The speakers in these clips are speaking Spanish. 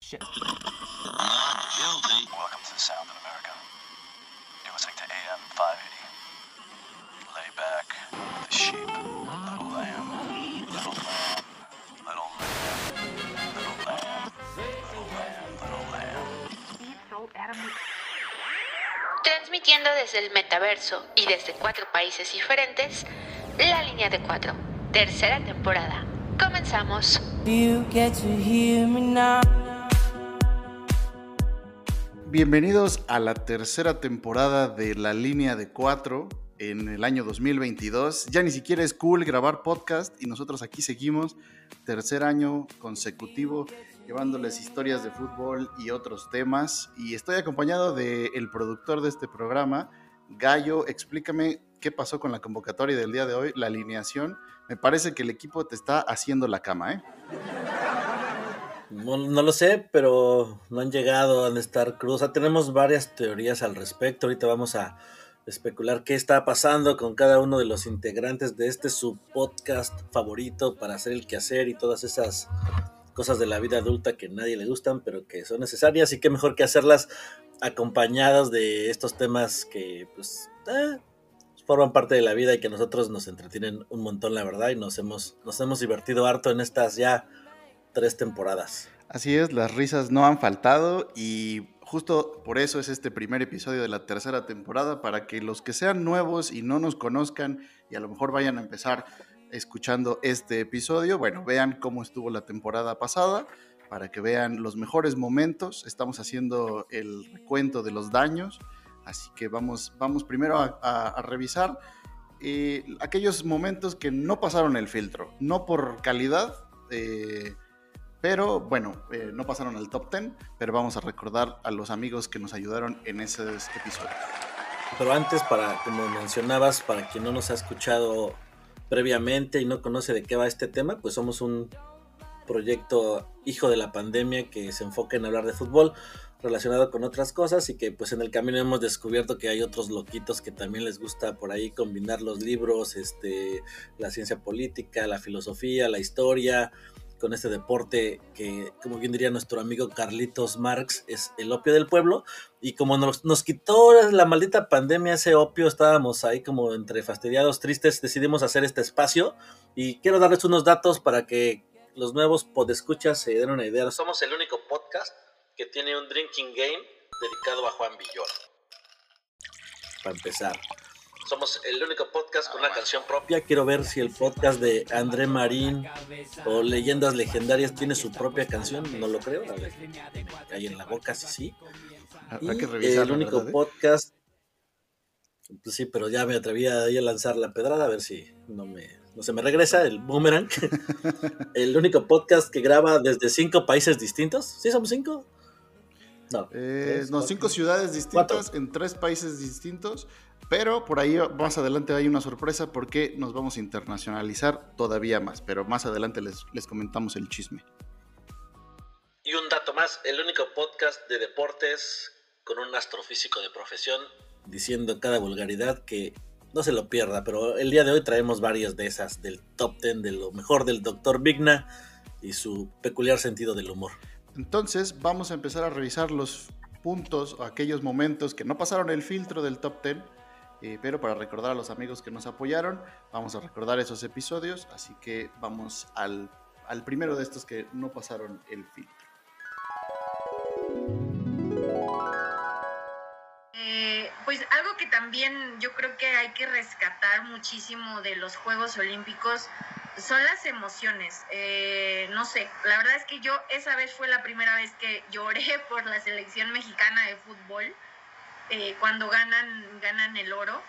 Shit. Not guilty. Welcome to the Sound in America. You're listening to AM 580. Lay back with the sheep. Little lamb. Little lamb. Little lamb. Little lamb. Little lamb. Little lamb. Transmitiendo desde el metaverso y desde cuatro países diferentes, La Línea de Cuatro, tercera temporada. Comenzamos. You get to hear me now. Bienvenidos a la tercera temporada de La Línea de Cuatro en el año 2022. Ya ni siquiera es cool grabar podcast y nosotros aquí seguimos, tercer año consecutivo, llevándoles historias de fútbol y otros temas. Y estoy acompañado del productor de este programa, Gallo. Explícame qué pasó con la convocatoria del día de hoy, la alineación. Me parece que el equipo te está haciendo la cama, ¿eh? No, no lo sé, pero no han llegado a estar cruz. O sea, tenemos varias teorías al respecto. Ahorita vamos a especular qué está pasando con cada uno de los integrantes de este su podcast favorito para hacer el quehacer y todas esas cosas de la vida adulta que a nadie le gustan, pero que son necesarias y qué mejor que hacerlas acompañadas de estos temas que pues eh, forman parte de la vida y que a nosotros nos entretienen un montón, la verdad, y nos hemos, nos hemos divertido harto en estas ya tres temporadas. Así es, las risas no han faltado y justo por eso es este primer episodio de la tercera temporada, para que los que sean nuevos y no nos conozcan y a lo mejor vayan a empezar escuchando este episodio, bueno, vean cómo estuvo la temporada pasada, para que vean los mejores momentos. Estamos haciendo el recuento de los daños, así que vamos, vamos primero a, a- a revisar eh, aquellos momentos que no pasaron el filtro, no por calidad, eh, pero bueno, eh, no pasaron al top 10, pero vamos a recordar a los amigos que nos ayudaron en esos episodios. Pero antes, para, como mencionabas, para quien no nos ha escuchado previamente y no conoce de qué va este tema, pues somos un proyecto hijo de la pandemia que se enfoca en hablar de fútbol relacionado con otras cosas y que pues en el camino hemos descubierto que hay otros loquitos que también les gusta por ahí combinar los libros, este, la ciencia política, la filosofía, la historia, con este deporte que, como bien diría nuestro amigo Carlitos Marx, es el opio del pueblo. Y como nos, nos quitó la maldita pandemia ese opio, estábamos ahí como entre fastidiados, tristes, decidimos hacer este espacio. Y quiero darles unos datos para que los nuevos podescuchas se den una idea. Somos el único podcast que tiene un drinking game dedicado a Juan Villoro. Para empezar. Somos el único podcast con una canción propia. Quiero ver si el podcast de André Marín o Leyendas Legendarias tiene su propia canción. No lo creo. A ver, me cae en la boca si sí. Y que revisar. el único podcast. Pues sí, pero ya me atreví a, ahí a lanzar la pedrada a ver si no me no se me regresa el boomerang. el único podcast que graba desde cinco países distintos. ¿Sí somos cinco? No. Eh, tres, no, cuatro. cinco ciudades distintas en tres países distintos, pero por ahí más adelante hay una sorpresa porque nos vamos a internacionalizar todavía más, pero más adelante les, les comentamos el chisme. Y un dato más, el único podcast de deportes con un astrofísico de profesión diciendo cada vulgaridad que no se lo pierda, pero el día de hoy traemos varias de esas del top 10 de lo mejor del Dr. Vigna y su peculiar sentido del humor. Entonces vamos a empezar a revisar los puntos o aquellos momentos que no pasaron el filtro del top 10, eh, pero para recordar a los amigos que nos apoyaron, vamos a recordar esos episodios, así que vamos al, al primero de estos que no pasaron el filtro. Eh, pues algo que también yo creo que hay que rescatar muchísimo de los Juegos Olímpicos son las emociones. Eh, no sé, la verdad es que yo esa vez fue la primera vez que lloré por la selección mexicana de fútbol eh, cuando ganan, ganan el oro.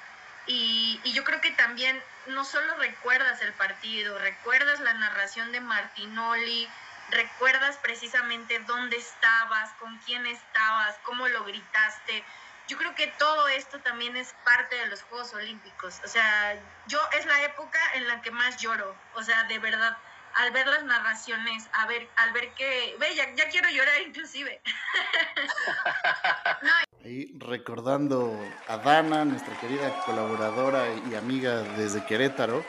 Y, y yo creo que también no solo recuerdas el partido, recuerdas la narración de Martinoli, recuerdas precisamente dónde estabas, con quién estabas, cómo lo gritaste. Yo creo que todo esto también es parte de los Juegos Olímpicos. O sea, yo es la época en la que más lloro. O sea, de verdad, al ver las narraciones, a ver, al ver que, ve, ya, ya quiero llorar inclusive. Ahí recordando a Dana, nuestra querida colaboradora y amiga desde Querétaro.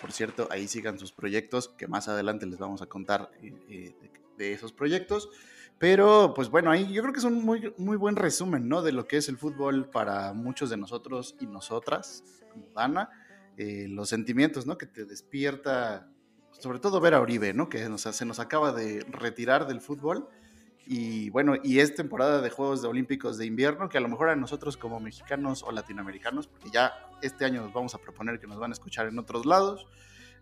Por cierto, ahí sigan sus proyectos, que más adelante les vamos a contar eh, eh, de, de esos proyectos. Pero, pues bueno, ahí yo creo que es un muy, muy buen resumen, ¿no? De lo que es el fútbol para muchos de nosotros y nosotras, como Dana. Eh, los sentimientos, ¿no? Que te despierta, sobre todo ver a Oribe, ¿no? Que se nos acaba de retirar del fútbol. Y bueno, y es temporada de Juegos Olímpicos de invierno, que a lo mejor a nosotros como mexicanos o latinoamericanos, porque ya este año nos vamos a proponer que nos van a escuchar en otros lados,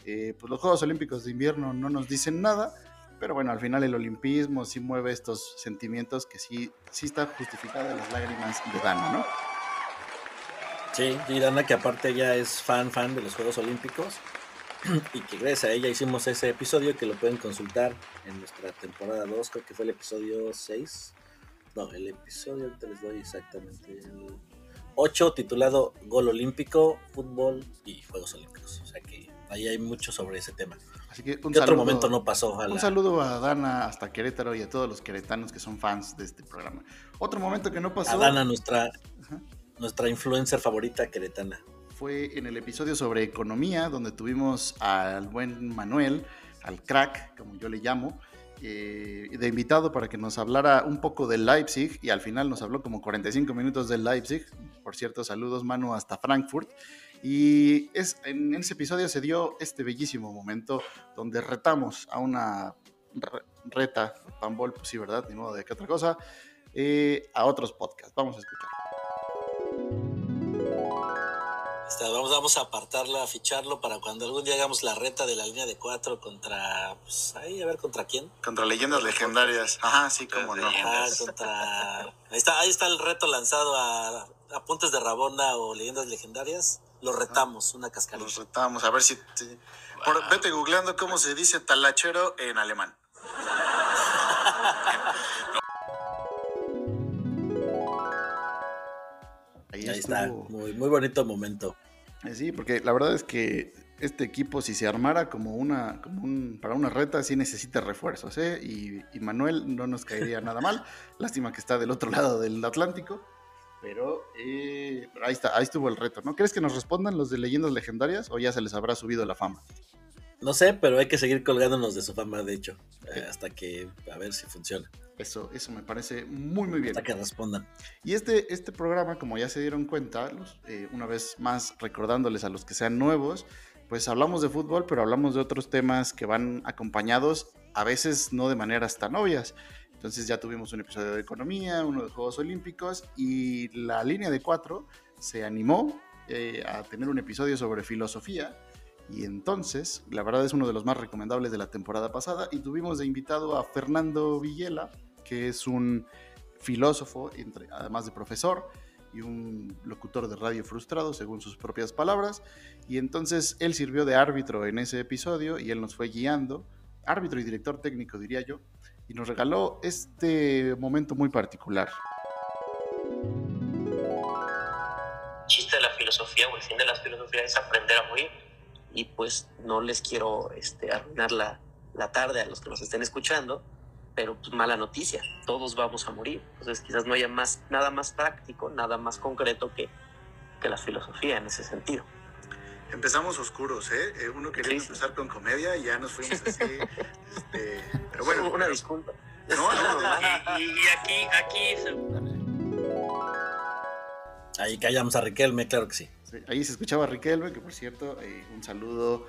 eh, pues los Juegos Olímpicos de invierno no nos dicen nada, pero bueno, al final el olimpismo sí mueve estos sentimientos que sí, sí está justificada las lágrimas de Dana, ¿no? Sí, y Dana que aparte ella es fan, fan de los Juegos Olímpicos y que gracias a ella hicimos ese episodio que lo pueden consultar en nuestra temporada 2, creo que fue el episodio 6. No, el episodio, te les doy exactamente el 8 titulado Gol Olímpico, Fútbol y Juegos Olímpicos. O sea que ahí hay mucho sobre ese tema. Así que un ¿Qué otro saludo- momento no pasó? Un saludo a Dana hasta Querétaro y a todos los queretanos que son fans de este programa. Otro momento que no pasó a Dana, nuestra, Ajá. nuestra influencer favorita queretana. fue en el episodio sobre economía, donde tuvimos al buen Manuel, al crack, como yo le llamo, eh, de invitado para que nos hablara un poco del Leipzig y al final nos habló como 45 minutos del Leipzig. Por cierto, saludos Manu hasta Frankfurt. Y es, en ese episodio se dio este bellísimo momento donde retamos a una re- reta, Pambol, pues sí, ¿verdad? Ni modo de qué otra cosa, eh, a otros podcasts. Vamos a escuchar. Este, vamos, vamos a apartarla, a ficharlo para cuando algún día hagamos la reta de la línea de cuatro contra. Pues ahí, a ver contra quién. Contra leyendas legendarias. Ajá, sí, cómo no. Ah, contra. Ahí está, ahí está el reto lanzado a Apuntes de Rabona o Leyendas Legendarias. Lo retamos, una cascarita. retamos, a ver si... por- vete googleando cómo se dice talachero en alemán. Ahí, Ahí está, muy, muy bonito momento. Eh, Sí, porque la verdad es que este equipo, si se armara como una, como un, para una reta, sí necesita refuerzos, ¿eh? Y, y Manuel no nos caería nada mal. Lástima que está del otro lado del Atlántico. Pero eh, ahí está, ahí estuvo el reto, ¿no? ¿Crees que nos respondan los de leyendas legendarias o ya se les habrá subido la fama? No sé, pero hay que seguir colgándonos de su fama, de hecho, eh, hasta que a ver si funciona, Eso, eso me parece muy, muy bien. hasta que respondan. Y este, este programa, como ya se dieron cuenta, los- eh, una vez más recordándoles a los que sean nuevos, pues hablamos de fútbol, pero hablamos de otros temas que van acompañados, a veces no de maneras tan obvias. Entonces ya tuvimos un episodio de economía, uno de Juegos Olímpicos y la línea de cuatro se animó eh, a tener un episodio sobre filosofía. Y entonces, la verdad es uno de los más recomendables de la temporada pasada y tuvimos de invitado a Fernando Villela, que es un filósofo, entre- además de profesor, y un locutor de radio frustrado, según sus propias palabras. Y entonces él sirvió de árbitro en ese episodio y él nos fue guiando, árbitro y director técnico, diría yo, y nos regaló este momento muy particular. chiste de la filosofía o el fin de la filosofía es aprender a morir. Y pues no les quiero este, arruinar la, la tarde a los que nos estén escuchando, pero pues mala noticia, todos vamos a morir. Entonces quizás no haya más, nada más práctico, nada más concreto que, que la filosofía en ese sentido. Empezamos oscuros, ¿eh? Uno quería Sí. empezar con comedia y ya nos fuimos así. este, pero bueno, Una disculpa. No, no, no. Y, y- y aquí, aquí se- Ahí callamos a Riquelme, claro que sí. Sí, ahí se escuchaba a Riquelme, que por cierto, eh, un saludo.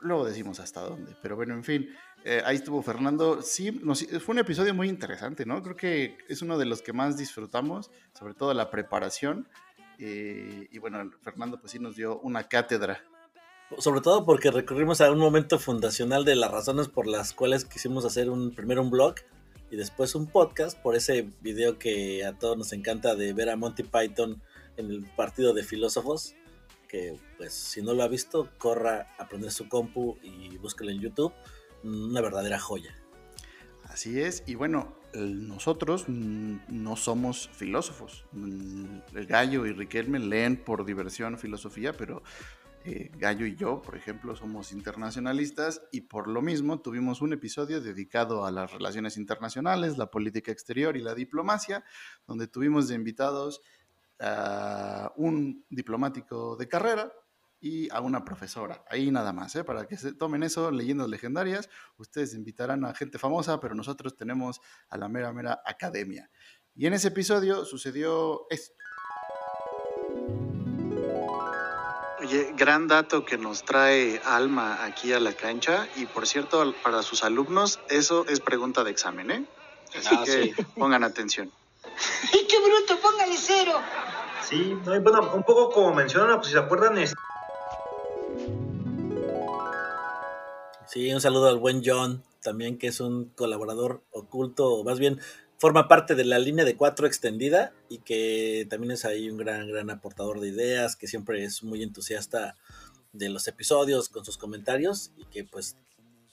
Luego decimos hasta dónde, pero bueno, en fin, eh, ahí estuvo Fernando. Sí, nos- fue un episodio muy interesante, ¿no? Creo que es uno de los que más disfrutamos, sobre todo la preparación. Eh, y bueno, Fernando pues sí nos dio una cátedra. Sobre todo porque recurrimos a un momento fundacional de las razones por las cuales quisimos hacer un primero un blog y después un podcast por ese video que a todos nos encanta de ver a Monty Python en el partido de filósofos que pues si no lo ha visto corra a prender su compu y búsquelo en YouTube. Una verdadera joya. Así es, y bueno, nosotros no somos filósofos. Mm, El Gallo y Riquelme leen por diversión filosofía, pero eh, Gallo y yo, por ejemplo, somos internacionalistas y por lo mismo tuvimos un episodio dedicado a las relaciones internacionales, la política exterior y la diplomacia, donde tuvimos de invitados a un diplomático de carrera, y a una profesora. Ahí nada más, ¿eh? para que se tomen eso, leyendas legendarias. Ustedes invitarán a gente famosa, pero nosotros tenemos a la mera, mera academia. Y en ese episodio sucedió esto. Oye, gran dato que nos trae Alma aquí a la cancha y por cierto, para sus alumnos, eso es pregunta de examen, ¿eh? Así Ah, que sí. pongan atención. ¡Ay, qué bruto! ¡Póngale cero! Sí, no, y bueno, un poco como mencionan, pues si se acuerdan, es- Sí, un saludo al buen John, también que es un colaborador oculto, o más bien forma parte de la línea de cuatro extendida y que también es ahí un gran, gran aportador de ideas, que siempre es muy entusiasta de los episodios con sus comentarios y que pues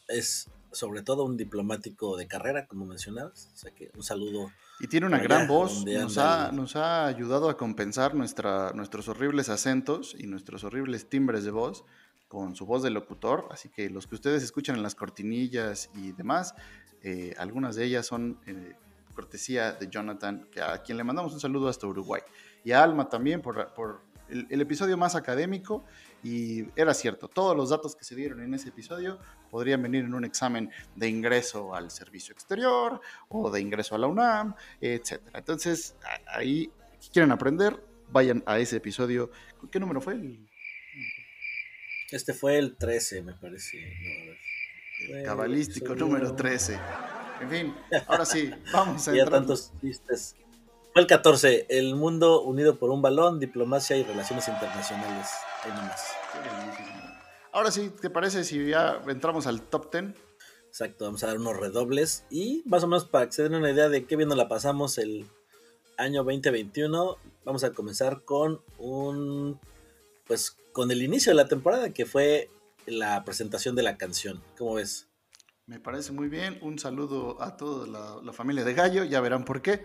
es sobre todo un diplomático de carrera, como mencionabas. O sea que un saludo. Y tiene una gran voz, nos ha, nos ha ayudado a compensar nuestra, nuestros horribles acentos y nuestros horribles timbres de voz con su voz de locutor, así que los que ustedes escuchan en las cortinillas y demás, eh, algunas de ellas son eh, cortesía de Jonathan, a quien le mandamos un saludo hasta Uruguay, y a Alma también por, el, episodio más académico, y era cierto, todos los datos que se dieron en ese episodio podrían venir en un examen de ingreso al servicio exterior o de ingreso a la UNAM, etcétera. Entonces, ahí, si quieren aprender, vayan a ese episodio. ¿Qué número fue? El, Este fue el 13, me parece. No, el el cabalístico número 13. En fin, ahora sí, vamos a Ya tantos chistes. Fue el 14, el mundo unido por un balón, diplomacia y relaciones internacionales. Ahora sí, ¿te parece si ya entramos al top 10? Exacto, vamos a dar unos redobles y más o menos para que se den una idea de qué bien nos la pasamos el año 2021, vamos a comenzar con un, pues con el inicio de la temporada que fue la presentación de la canción. ¿Cómo ves? Me parece muy bien. Un saludo a toda la, la familia de Gallo, ya verán por qué.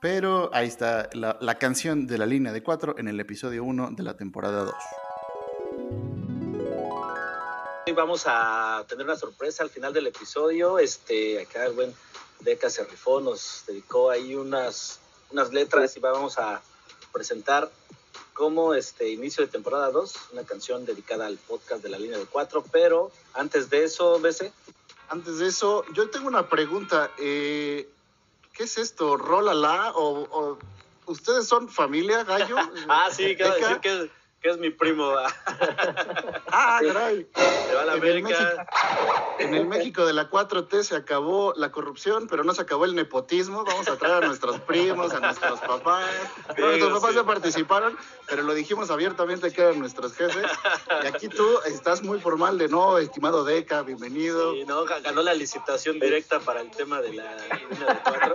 Pero ahí está la, la canción de la línea de 4 en el episodio 1 de la temporada 2. Hoy vamos a tener una sorpresa al final del episodio. Este, acá el buen Deca se rifó, nos dedicó ahí unas, unas letras y vamos a presentar como este inicio de temporada 2, una canción dedicada al podcast de la línea de 4. Pero antes de eso, BC, Antes de eso, yo tengo una pregunta. eh, ¿Qué es esto? ¿Rolala? ¿O, o ustedes son familia, Gallo? ah, sí, quiero Deca. decir que que es mi primo. ah, caray. Se va a la En el América. En el México de la 4T se acabó la corrupción, pero no se acabó el nepotismo. Vamos a traer a nuestros primos, a nuestros papás. Nuestros papás sí. ya participaron, pero lo dijimos abiertamente que eran nuestros jefes. Y aquí tú estás muy formal de no, estimado Deca, bienvenido. Sí, no, Ga- ganó la licitación directa para el tema de la línea de cuatro.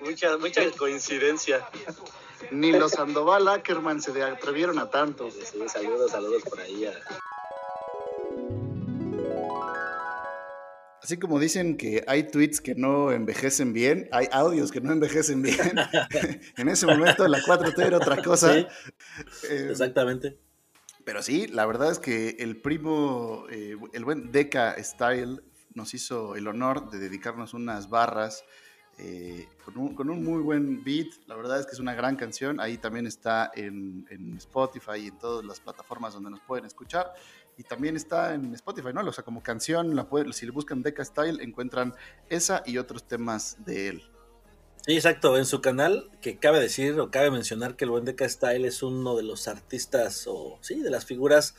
mucha, mucha coincidencia. Ni los Sandoval Ackerman se atrevieron a tanto. Sí, sí, saludos, saludos por ahí. a- Así como dicen que hay tweets que no envejecen bien, hay audios que no envejecen bien. en ese momento la 4T era otra cosa. Sí. Eh, Exactamente. Pero sí, la verdad es que el primo, eh, el buen Deca Style, nos hizo el honor de dedicarnos unas barras eh, con, un, con un muy buen beat. La verdad es que es una gran canción. Ahí también está en, en Spotify y en todas las plataformas donde nos pueden escuchar. Y también está en Spotify, ¿no? O sea, como canción, la puede- si le buscan Deca Style, encuentran esa y otros temas de él. Sí, exacto. En su canal, que cabe decir o cabe mencionar que el buen Deca Style es uno de los artistas o sí, de las figuras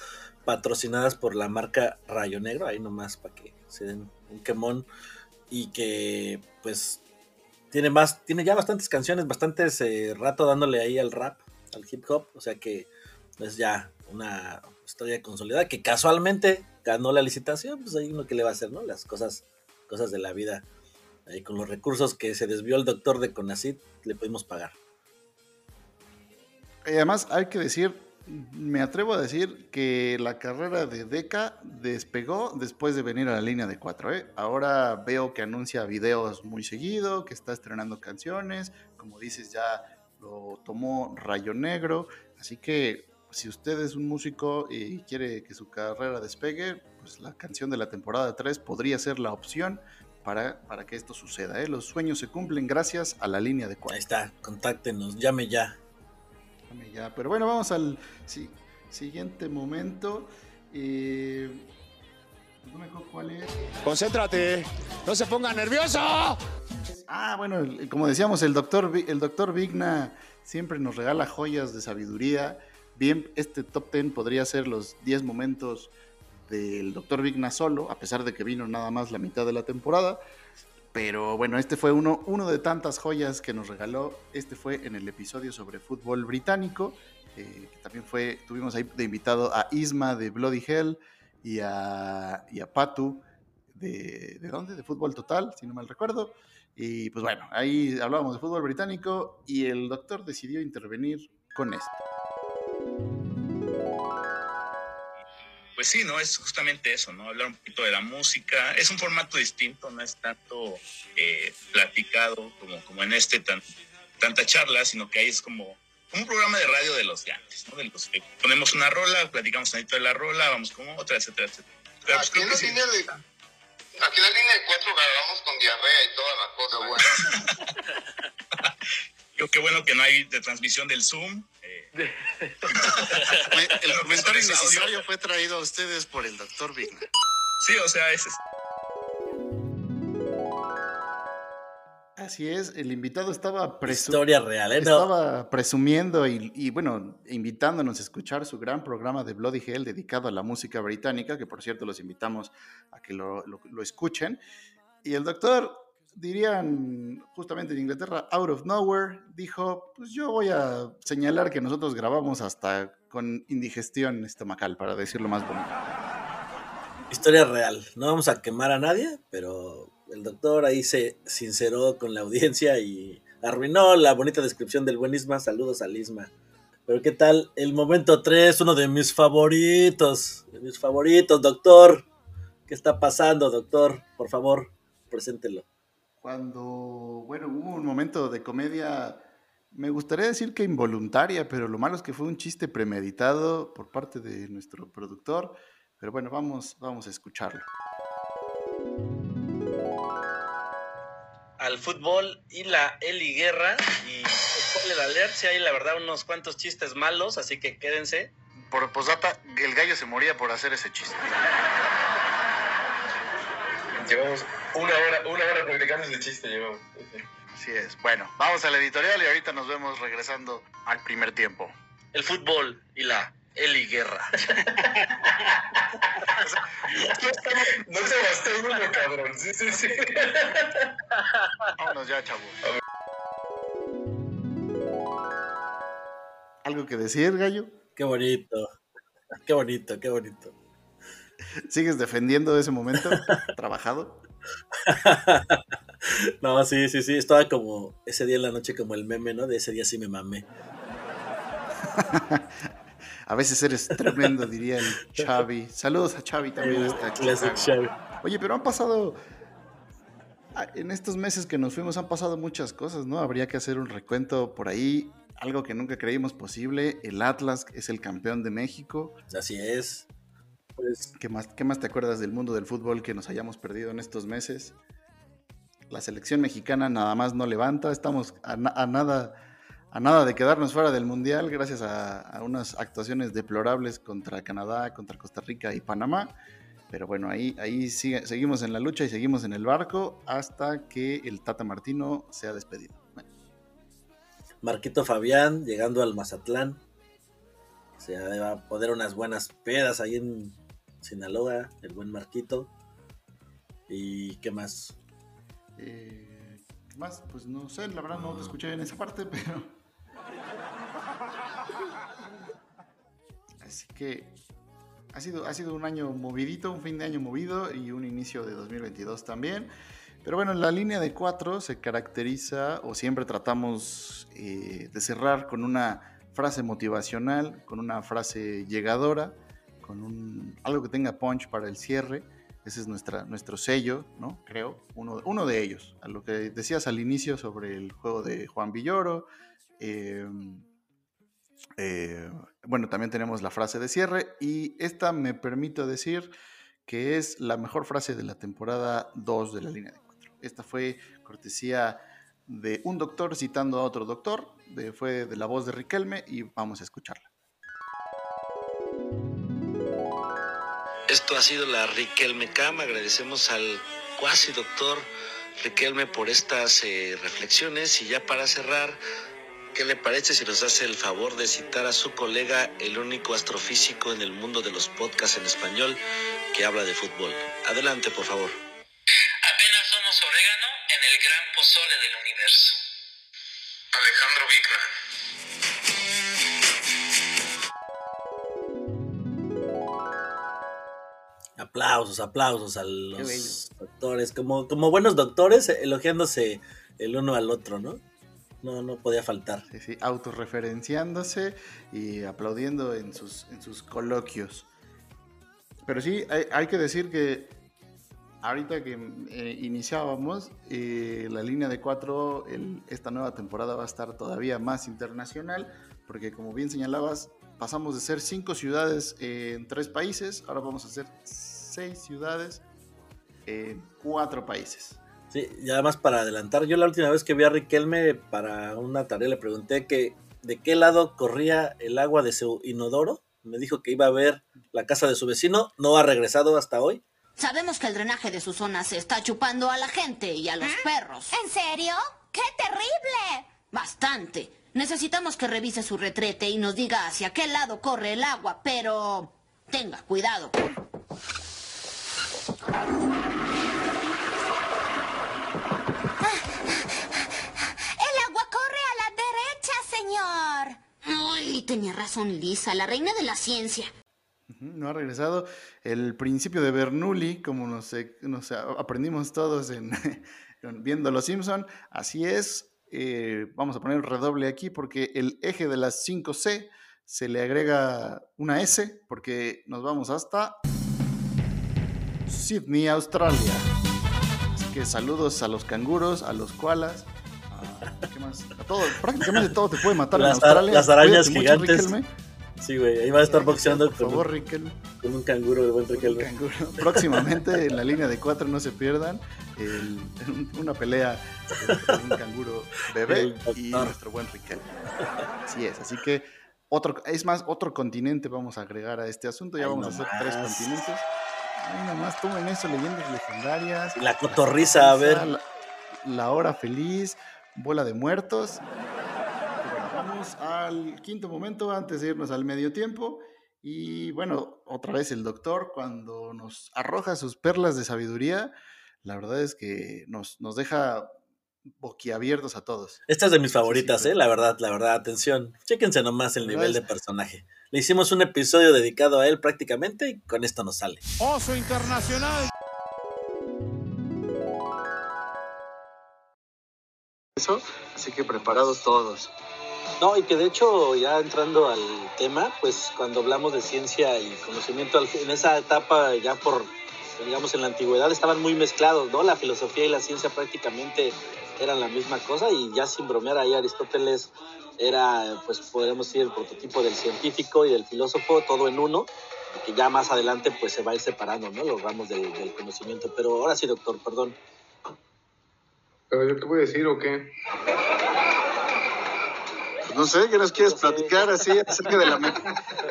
patrocinadas por la marca Rayo Negro, ahí nomás para que se den un quemón y que pues tiene más, tiene ya bastantes canciones, bastantes eh, rato dándole ahí al rap, al hip hop, o sea que es ya una historia consolidada que casualmente ganó la licitación, pues ahí uno que le va a hacer, ¿no? Las cosas, cosas de la vida ahí con los recursos que se desvió el doctor de Conacit, le pudimos pagar. Y además, hay que decir, me atrevo a decir que la carrera de Deca despegó después de venir a la línea de 4. ¿eh? Ahora veo que anuncia videos muy seguido, que está estrenando canciones, como dices, ya lo tomó Rayo Negro. Así que si usted es un músico y quiere que su carrera despegue, pues la canción de la temporada 3 podría ser la opción para, para que esto suceda. ¿eh? Los sueños se cumplen gracias a la línea de 4. Ahí está, contáctenos, llame ya. Ya. Pero bueno, vamos al. Si, siguiente momento. Eh, no me acuerdo cuál es. Concéntrate, no se ponga nervioso. Ah, bueno, como decíamos, el doctor, el doctor Vigna siempre nos regala joyas de sabiduría. Bien, este top 10 podría ser los 10 momentos del doctor Vigna solo, a pesar de que vino nada más la mitad de la temporada. Pero bueno, este fue uno, de tantas joyas que nos regaló. Este fue en el episodio sobre fútbol británico. eh, que también fue, tuvimos ahí de invitado a Isma de Bloody Hell y a, y a Patu de, ¿de dónde? De Fútbol Total, si no mal recuerdo. Y pues bueno, ahí hablábamos de fútbol británico y el doctor decidió intervenir con esto. Pues sí, ¿no? Es justamente eso, ¿no? Hablar un poquito de la música. Es un formato distinto, no es tanto eh, platicado como, como en este tan, tanta charla, sino que ahí es como, como un programa de radio de los de antes, ¿no? De los que ponemos una rola, platicamos tantito de la rola, vamos con otra, etcétera, etcétera. Pero pues Aquí creo en que la sí. línea de, aquí en la línea de cuatro grabamos con diarrea y toda la cosa. Yo qué bueno que no hay de transmisión del Zoom. El comentario Ese innecesario fue traído a ustedes por el doctor Vigna. Sí, o sea, es, Así es, el invitado estaba presu- Historia real, ¿eh? No. Estaba presumiendo y, y, bueno, invitándonos a escuchar su gran programa de Bloody Hell dedicado a la música británica, que por cierto los invitamos a que lo, lo- lo escuchen. Y el doctor, dirían justamente en Inglaterra, out of nowhere, dijo, pues yo voy a señalar que nosotros grabamos hasta con indigestión estomacal, para decirlo más bonito. Historia real. No vamos a quemar a nadie, pero el doctor ahí se sinceró con la audiencia y arruinó la bonita descripción del buen Isma. Saludos al Isma. Pero ¿qué tal? El momento 3, uno de mis favoritos. De mis favoritos, doctor. ¿Qué está pasando, doctor? Por favor, preséntelo. Cuando, bueno, hubo un momento de comedia, me gustaría decir que involuntaria, pero lo malo es que fue un chiste premeditado por parte de nuestro productor. Pero bueno, vamos, vamos a escucharlo. al fútbol y la Eli Guerra y spoiler alert, si hay la verdad unos cuantos chistes malos, así que quédense. Por posdata, el gallo se moría por hacer ese chiste. Llevamos una hora, una hora practicando ese chiste, llevamos. Así es. Bueno, vamos al editorial y ahorita nos vemos regresando al primer tiempo. El fútbol y la Eli Guerra. No se bastó uno, cabrón. Sí, sí, sí. Vámonos ya, chavos. ¿Algo que decir, gallo? Qué bonito. Qué bonito, qué bonito. ¿Sigues defendiendo ese momento trabajado? No, sí, sí, sí. Estaba como ese día en la noche, como el meme, ¿no? De ese día sí me mamé. A veces eres tremendo, diría el Xavi. Saludos a Xavi también. Hasta. Xavi. Oye, pero han pasado, ah, en estos meses que nos fuimos han pasado muchas cosas, ¿no? Habría que hacer un recuento por ahí, algo que nunca creímos posible. El Atlas es el campeón de México. Así es. Pues, ¿Qué más, ¿Qué más te acuerdas del mundo del fútbol que nos hayamos perdido en estos meses? La selección mexicana nada más no levanta, estamos a, na- a nada, a nada de quedarnos fuera del Mundial gracias a, unas actuaciones deplorables contra Canadá, contra Costa Rica y Panamá. Pero bueno, ahí, ahí seguimos en la lucha y seguimos en el barco hasta que el Tata Martino sea despedido. Marquito Fabián llegando al Mazatlán. Se va a poder unas buenas pedas ahí en Sinaloa, el buen Marquito. ¿Y qué más? eh, ¿qué más? Pues no sé, la verdad no te escuché en esa parte, pero... Así que ha sido, ha sido un año movidito, un fin de año movido y un inicio de 2022 también. Pero bueno, la línea de cuatro se caracteriza, o siempre tratamos eh, de cerrar con una frase motivacional, con una frase llegadora, con un, algo que tenga punch para el cierre. Ese es nuestra, nuestro sello, ¿no? Creo, uno, uno de ellos. Lo que decías al inicio sobre el juego de Juan Villoro. eh, eh, bueno, también tenemos la frase de cierre y esta me permito decir que es la mejor frase de la temporada 2 de la línea de 4. Esta fue cortesía de un doctor citando a otro doctor, fue de la voz de Riquelme y vamos a escucharla. Esto ha sido la Riquelme Cam. Agradecemos al cuasi doctor Riquelme por estas eh, reflexiones. Y ya para cerrar, ¿qué le parece si nos hace el favor de citar a su colega, el único astrofísico en el mundo de los podcasts en español que habla de fútbol? Adelante, por favor. Apenas somos orégano en el gran pozole del universo. Alejandro Bickman. Aplausos, aplausos a los doctores, como, como buenos doctores, elogiándose el uno al otro, ¿no? No, no podía faltar. Sí, sí, autorreferenciándose y aplaudiendo en sus, en sus coloquios. Pero sí, hay, hay que decir que ahorita que eh, iniciábamos, eh, la línea de cuatro, el- esta nueva temporada va a estar todavía más internacional, porque como bien señalabas, pasamos de ser cinco ciudades en tres países, ahora vamos a ser seis ciudades en cuatro países. Sí, y además para adelantar, yo la última vez que vi a Riquelme para una tarea le pregunté que de qué lado corría el agua de su inodoro. Me dijo que iba a ver la casa de su vecino, no ha regresado hasta hoy. Sabemos que el drenaje de su zona se está chupando a la gente y a los perros. ¿En serio? ¡Qué terrible! Bastante. Necesitamos que revise su retrete y nos diga hacia qué lado corre el agua, pero tenga cuidado. El agua corre a la derecha, señor. Ay, tenía razón Lisa, la reina de la ciencia. No ha regresado. El principio de Bernoulli, como nos, eh, nos aprendimos todos en, en viendo Los Simpson, así es. Eh, vamos a poner un redoble aquí porque el eje de las 5C se le agrega una S porque nos vamos hasta Sydney, Australia. Así que saludos a los canguros, a los koalas, a, ¿qué más? A todo, prácticamente todo te puede matar Las, en Australia. las arañas Cuídate mucho, gigantes. Riquelme. Sí, güey, ahí va a estar boxeando Por con, favor, un, Riquelme. con un canguro de buen Riquelme. Canguro. Próximamente en la línea de cuatro no se pierdan el- una pelea entre un canguro bebé El y nuestro buen Riquelme. Así es, así que otro, es más, otro continente vamos a agregar a este asunto, ya Ay, vamos a hacer tres continentes. Ay, nomás tomen eso, leyendas legendarias. La cotorriza, a ver. La, la hora feliz, bola de muertos. Bueno, vamos al quinto momento antes de irnos al medio tiempo. Y bueno, otra vez el doctor, cuando nos arroja sus perlas de sabiduría, la verdad es que nos, nos deja boquiabiertos a todos. Esta es de mis favoritas, eh, la verdad, la verdad, atención. Chéquense nomás el nivel de personaje. Le hicimos un episodio dedicado a él prácticamente y con esto nos sale. Oso internacional. Eso, así que preparados todos. No, y que de hecho, ya entrando al tema, pues cuando hablamos de ciencia y conocimiento, en esa etapa, ya por, digamos, en la antigüedad, estaban muy mezclados, ¿no? La filosofía y la ciencia prácticamente eran la misma cosa y ya sin bromear, ahí Aristóteles era, pues podríamos decir, el prototipo del científico y del filósofo, todo en uno, que ya más adelante, pues se va a ir separando, ¿no? Los ramos del, del conocimiento. Pero ahora sí, doctor, perdón. ¿Pero yo qué voy a decir o qué? No sé, ¿qué nos quieres platicar así acerca de la, me-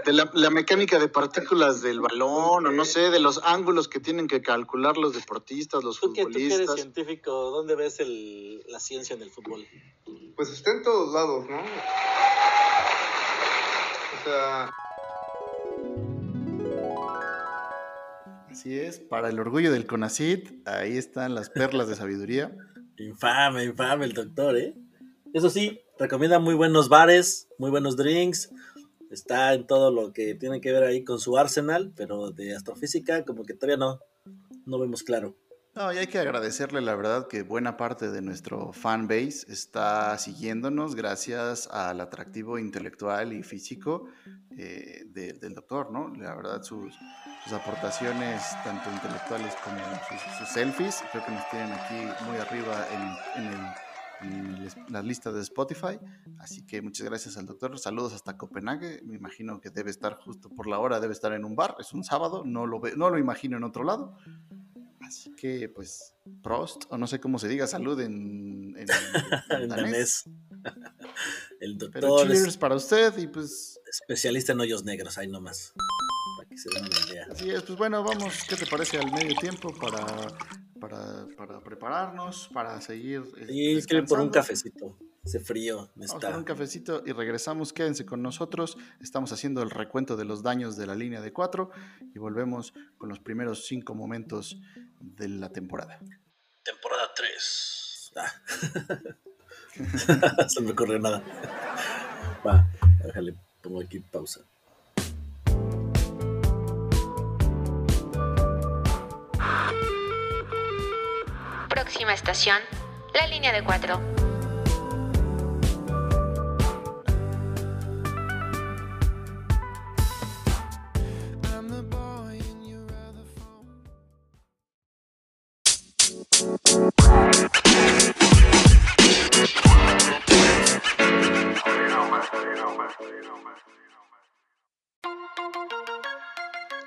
de la, la mecánica de partículas del balón o no sé, de los ángulos que tienen que calcular los deportistas, los Tú que, tú que eres futbolistas? científico, ¿dónde ves el- la ciencia en el fútbol? Pues está en todos lados, ¿no? O sea, Así es, para el orgullo del CONACIT, ahí están las perlas de sabiduría. Infame, infame el doctor, ¿eh? Eso sí, recomienda muy buenos bares, muy buenos drinks. Está en todo lo que tiene que ver ahí con su arsenal, pero de astrofísica como que todavía no, no vemos claro. No, y hay que agradecerle la verdad que buena parte de nuestro fan base está siguiéndonos gracias al atractivo intelectual y físico eh, de- del doctor, ¿no? La verdad sus, aportaciones tanto intelectuales como sus, selfies creo que nos tienen aquí muy arriba en el- en el- la lista de Spotify. Así que muchas gracias al doctor. Saludos hasta Copenhague. Me imagino que debe estar justo por la hora, debe estar en un bar. Es un sábado, no lo, ve- no lo imagino en otro lado. Así que, pues, Prost, o no sé cómo se diga, salud en, en, En danés. El Pero doctor cheers es para usted y pues especialista en hoyos negros, ahí nomás. Para que se den una idea. Así es, pues bueno, vamos, ¿qué te parece al medio tiempo para, para, para prepararnos, para seguir? eh, Y quiero ir por un cafecito. Hace frío, me Vamos está. por un cafecito y regresamos. Quédense con nosotros. Estamos haciendo el recuento de los daños de la línea de 4 y volvemos con los primeros cinco momentos de la temporada. Temporada 3. Ah. Se me ocurrió nada. Va, déjale, pongo aquí pausa. Próxima estación, la línea de 4.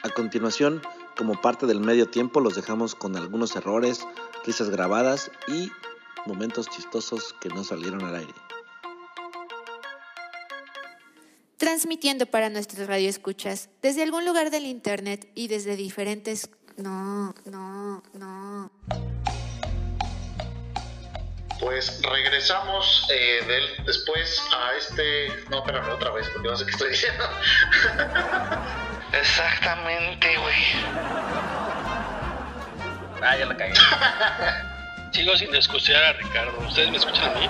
A continuación, como parte del medio tiempo, los dejamos con algunos errores, risas grabadas y momentos chistosos que no salieron al aire. Transmitiendo para nuestras radioescuchas desde algún lugar del internet y desde diferentes... No, no, no. Pues regresamos eh, del- después a este. No, espérame otra vez, porque no sé qué estoy diciendo. Exactamente, güey. Ah, ya la cagué. Sigo sin escuchar a Ricardo. ¿Ustedes me escuchan a mí?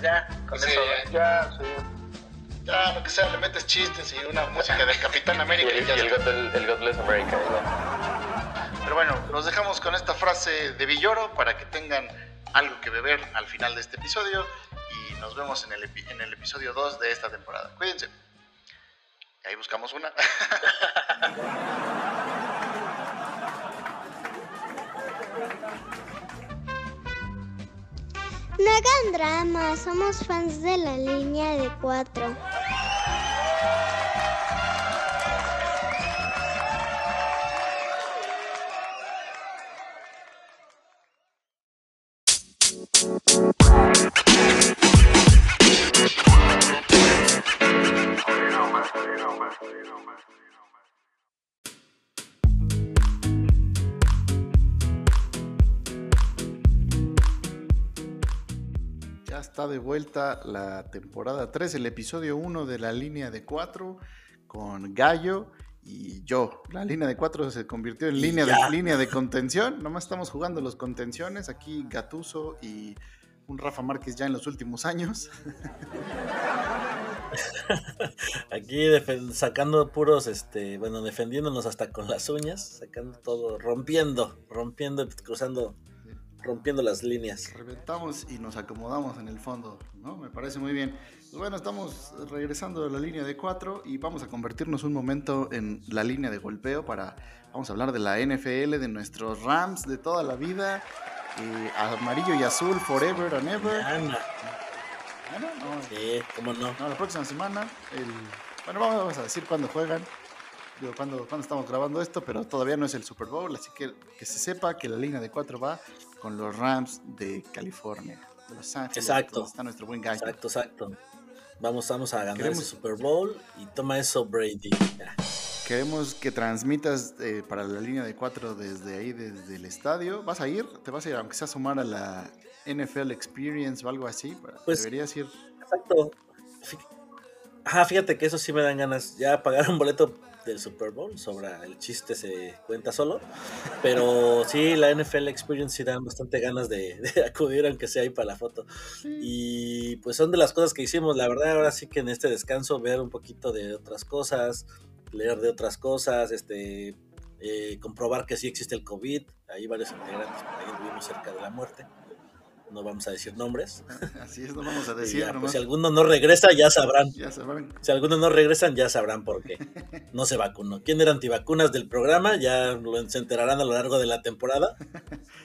Ya, con Sí, eso. ya, sí. Ya, lo que sea, le metes chistes y una música del Capitán América. y ya está. el God Bless America. Pero bueno, los dejamos con esta frase de Villoro para que tengan algo que beber al final de este episodio y nos vemos en el, epi- en el episodio 2 de esta temporada. Cuídense. Y ahí buscamos una. No hagan drama, somos fans de la línea de cuatro. Está de vuelta la temporada 3, el episodio 1 de la línea de 4 con Gallo y yo. La línea de 4 se convirtió en línea de, línea de contención. Nomás estamos jugando los contenciones. Aquí Gatuso y un Rafa Márquez ya en los últimos años. Aquí sacando puros, este, bueno, defendiéndonos hasta con las uñas, sacando todo, rompiendo, rompiendo, cruzando, rompiendo las líneas. Reventamos y nos acomodamos en el fondo, ¿no? Me parece muy bien. Pues bueno, estamos regresando a la línea de 4 y vamos a convertirnos un momento en la línea de golpeo para, vamos a hablar de la NFL, de nuestros Rams de toda la vida, eh, amarillo y azul, forever and ever. Ana. No, Sí, cómo no. no, la próxima semana, el, bueno, vamos a decir cuándo juegan, digo, cuándo, cuándo estamos grabando esto, pero todavía no es el Super Bowl, así que que se sepa que la línea de 4 va con los Rams de California, de Los Ángeles, Exacto. está nuestro buen gallo. Exacto, exacto. Vamos, vamos a ganar Queremos- ese Super Bowl y toma eso Brady. Ya. Queremos que transmitas eh, para la línea de 4 desde ahí, desde el estadio. ¿Vas a ir? ¿Te vas a ir, aunque sea a sumar a la NFL Experience o algo así? Pues- Deberías ir. Exacto. Ajá, fíjate que eso sí me dan ganas. Ya pagar un boleto del Super Bowl, sobra el chiste se cuenta solo. Pero sí, la NFL Experience sí dan bastante ganas de, de acudir, aunque sea ahí para la foto. Y pues son de las cosas que hicimos, la verdad, ahora sí que en este descanso ver un poquito de otras cosas, leer de otras cosas, este eh, comprobar que sí existe el COVID. Hay varios integrantes por ahí anduvimos cerca de la muerte. No vamos a decir nombres. Así es, no vamos a decir. ya, pues, si alguno no regresa, ya sabrán. Ya sabrán. Si algunos no regresan, ya sabrán por qué. No se vacunó. ¿Quién era antivacunas del programa? Ya lo, se enterarán a lo largo de la temporada.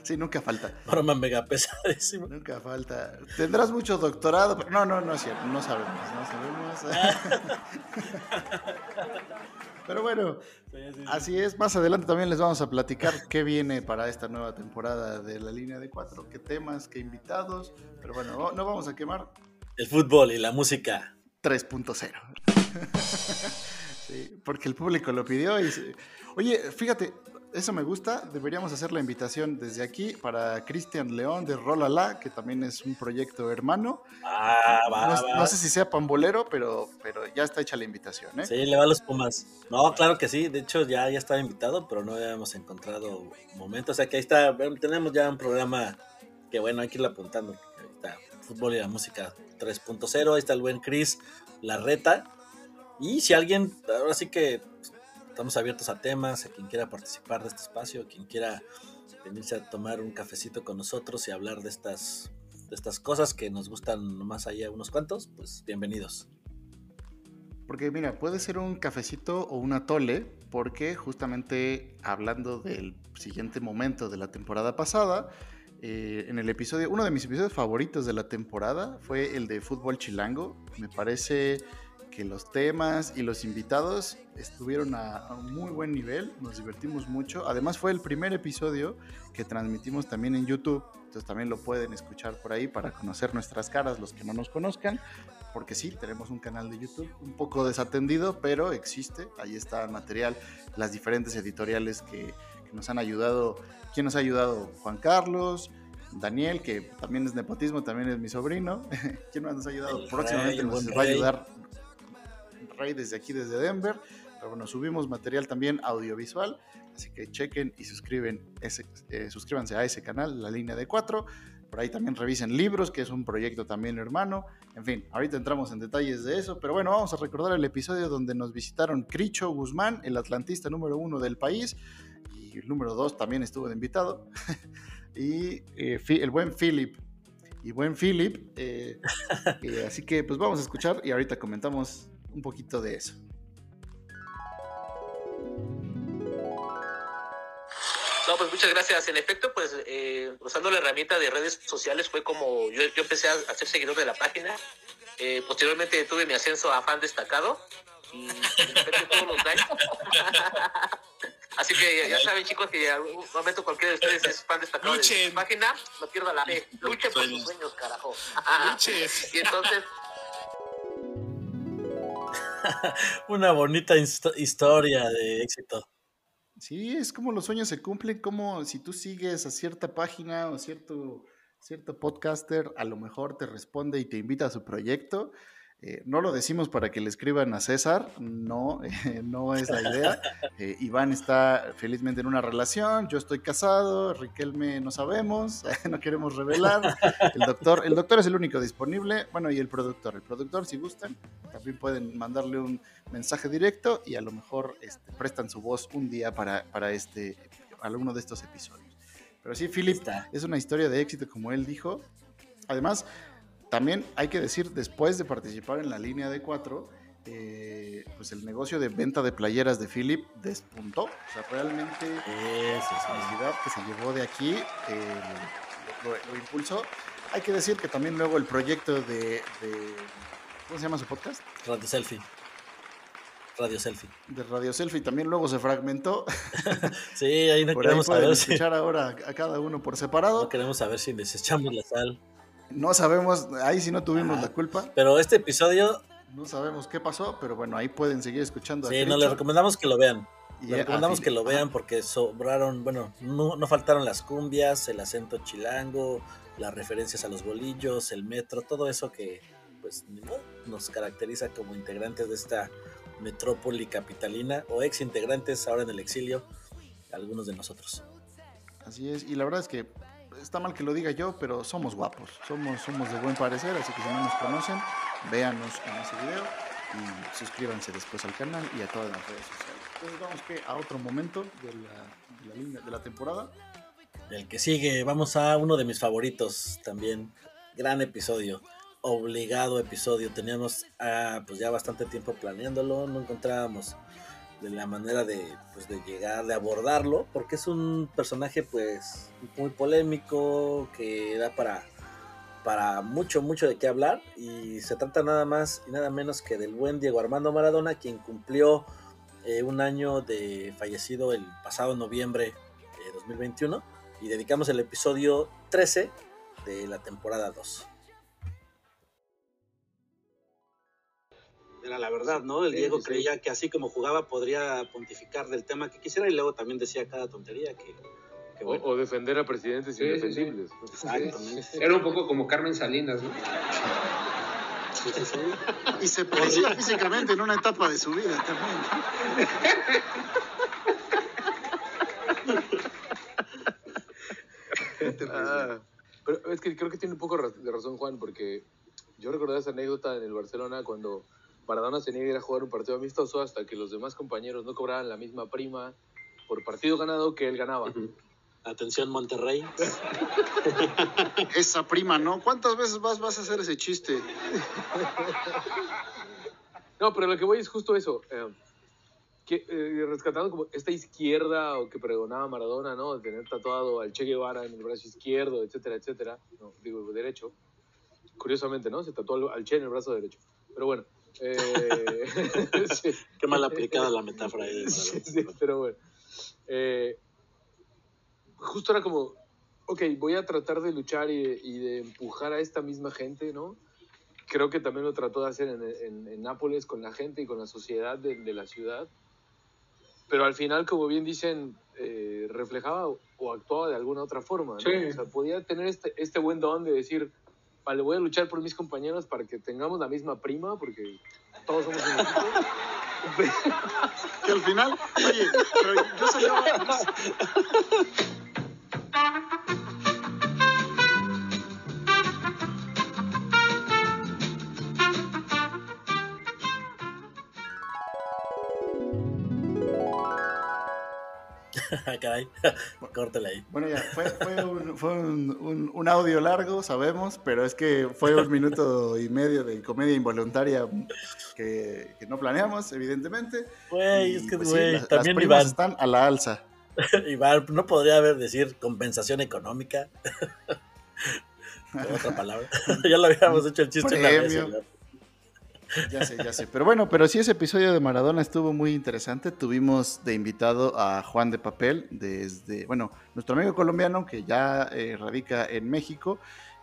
Sí, nunca falta. Broma mega pesadísima. Nunca falta. Tendrás mucho doctorado, pero no, no, no es cierto. No sabemos, no sabemos. Pero bueno, así es. Más adelante también les vamos a platicar qué viene para esta nueva temporada de la línea de cuatro, qué temas, qué invitados. Pero bueno, no vamos a quemar El fútbol y la música. 3.0. Sí, porque el público lo pidió y... Oye, fíjate, eso me gusta. Deberíamos hacer la invitación desde aquí para Cristian León de Rolala, que también es un proyecto hermano. Ah, va, no, va. no sé si sea pambolero, pero, pero ya está hecha la invitación, ¿eh? Sí, le va a los Pumas. No, claro que sí. De hecho, ya, ya estaba invitado, pero no habíamos encontrado momento. O sea que ahí está. Tenemos ya un programa que, bueno, hay que irlo apuntando. Ahí está Fútbol y la Música 3.0. Ahí está el buen Chris Larreta. Y si alguien, ahora sí que estamos abiertos a temas, a quien quiera participar de este espacio, quien quiera venirse a tomar un cafecito con nosotros y hablar de estas, de estas cosas que nos gustan más allá unos cuantos, pues bienvenidos. Porque mira, puede ser un cafecito o una tole, porque justamente hablando del siguiente momento de la temporada pasada, eh, en el episodio, uno de mis episodios favoritos de la temporada fue el de fútbol chilango. Me parece que los temas y los invitados estuvieron a, a, un muy buen nivel, nos divertimos mucho. Además fue el primer episodio que transmitimos también en YouTube, entonces también lo pueden escuchar por ahí para conocer nuestras caras los que no nos conozcan, porque sí, tenemos un canal de YouTube un poco desatendido, pero existe, ahí está el material, las diferentes editoriales que, que nos han ayudado. ¿Quién nos ha ayudado? Juan Carlos, Daniel, que también es nepotismo, también es mi sobrino. ¿Quién más nos ha ayudado? Próximamente nos va a ayudar Rey desde aquí, desde Denver. Pero bueno, subimos material también audiovisual, así que chequen y suscriben ese, eh, suscríbanse a ese canal, La Línea de Cuatro. Por ahí también revisen libros, que es un proyecto también hermano. En fin, ahorita entramos en detalles de eso, pero bueno, vamos a recordar el episodio donde nos visitaron Cricho Guzmán, el atlantista número uno del país, y el número dos también estuvo de invitado, y eh, el buen Philip. Y buen Philip, eh, eh, así que pues vamos a escuchar y ahorita comentamos un poquito de eso. No, pues muchas gracias. En efecto, pues eh, usando la herramienta de redes sociales fue como yo, yo empecé a, a ser seguidor de la página. Eh, posteriormente tuve mi ascenso a fan destacado y de todos los likes. Así que ya, ya saben, chicos, que en algún momento cualquiera de ustedes es fan destacado de Luchen. su página, no pierda la fe. Luchen por sus sueños, carajo. Luchen. y entonces, Una bonita histo- historia de éxito. Sí, es como los sueños se cumplen, como si tú sigues a cierta página o cierto, cierto podcaster, a lo mejor te responde y te invita a su proyecto. Eh, no lo decimos para que le escriban a César, no, eh, no es la idea. Eh, Iván está felizmente en una relación, yo estoy casado, Riquelme no sabemos, no queremos revelar. El doctor, el doctor es el único disponible, bueno, y el productor. El productor, si gustan, también pueden mandarle un mensaje directo y a lo mejor este, prestan su voz un día para, para este, alguno de estos episodios. Pero sí, Philip, es una historia de éxito, como él dijo. Además, también hay que decir, después de participar en la línea de cuatro, eh, pues el negocio de venta de playeras de Philip despuntó. O sea, realmente la habilidad que se llevó de aquí eh, lo, lo- lo impulsó. Hay que decir que también luego el proyecto de, de- ¿cómo se llama su podcast? Radio Selfie. Radio Selfie. De Radio Selfie también luego se fragmentó. Sí, ahí no Por ahí queremos pueden saber si, escuchar ahora a cada uno por separado. no queremos saber si desechamos la sal. No sabemos, ahí sí no tuvimos la culpa. Pero este episodio, No sabemos qué pasó, pero bueno, ahí pueden seguir escuchando. sí, no, Cricho. le recomendamos que lo vean. Y Le a recomendamos que lo vean porque sobraron, bueno, no, no faltaron las cumbias, el acento chilango, las referencias a los bolillos, el metro, todo eso que pues nos caracteriza como integrantes de esta metrópoli capitalina o ex integrantes ahora en el exilio, algunos de nosotros. Así es, y la verdad es que está mal que lo diga yo, pero somos guapos, somos, somos de buen parecer, así que si no nos conocen, véanos en ese video y suscríbanse después al canal y a todas las redes sociales. Entonces vamos que a otro momento de la, de la de la temporada. El que sigue, vamos a uno de mis favoritos también. Gran episodio, obligado episodio. Teníamos ah, pues ya bastante tiempo planeándolo, no encontrábamos de la manera de, pues, de llegar, de abordarlo, porque es un personaje pues muy polémico, que da para, para mucho, mucho de qué hablar. Y se trata nada más y nada menos que del buen Diego Armando Maradona, quien cumplió eh, un año de fallecido el pasado noviembre de 2021 y dedicamos el episodio 13 de la temporada 2. Era la verdad, ¿no? El Diego sí, sí. creía que así como jugaba podría pontificar del tema que quisiera y luego también decía cada tontería que, que O, bueno. o defender a presidentes Sí, sí, sí. indefendibles. Exactamente. Era un poco como Carmen Salinas, ¿no? Sí, sí, sí. Y se parecía físicamente en una etapa de su vida también. Ah, pero es que creo que tiene un poco de razón Juan, porque yo recordé esa anécdota en el Barcelona cuando Maradona se niega a ir a jugar un partido amistoso hasta que los demás compañeros no cobraban la misma prima por partido ganado que él ganaba. Atención Monterrey. Esa prima, ¿no? ¿Cuántas veces vas, vas a hacer ese chiste? No, pero lo que voy es justo eso. eh, que, eh, rescatando como esta izquierda o que pregonaba Maradona, ¿no? De tener tatuado al Che Guevara en el brazo izquierdo, etcétera, etcétera. No, digo, derecho. Curiosamente, ¿no? Se tatuó al, al Che en el brazo derecho. Pero bueno. Eh, sí. Qué mal aplicada la metáfora ahí. de Sí, sí, pero bueno. Eh, justo era como, ok, voy a tratar de luchar y de, y de empujar a esta misma gente, ¿no? Creo que también lo trató de hacer en, en- en Nápoles con la gente y con la sociedad de, de la ciudad. Pero al final, como bien dicen, eh, reflejaba o, actuaba de alguna otra forma, ¿no? Sí. O sea, podía tener este, este buen don de decir, vale, voy a luchar por mis compañeros para que tengamos la misma prima, porque todos somos un equipo. Que al final, oye, pero yo salió. Caray, córtale ahí. Bueno, ya, fue, fue, un, fue un- un- un audio largo, sabemos, pero es que fue un minuto y medio de comedia involuntaria que, que no planeamos, evidentemente. Güey, es que, pues sí, güey, también las primas Iván. están a la alza. Iván, no podría haber decir compensación económica. Con otra palabra. ya lo habíamos hecho el chiste una vez. Ya sé, ya sé. Pero bueno, pero sí, ese episodio de Maradona estuvo muy interesante. Tuvimos de invitado a Juan de Papel, desde, bueno, nuestro amigo colombiano que ya eh, radica en México.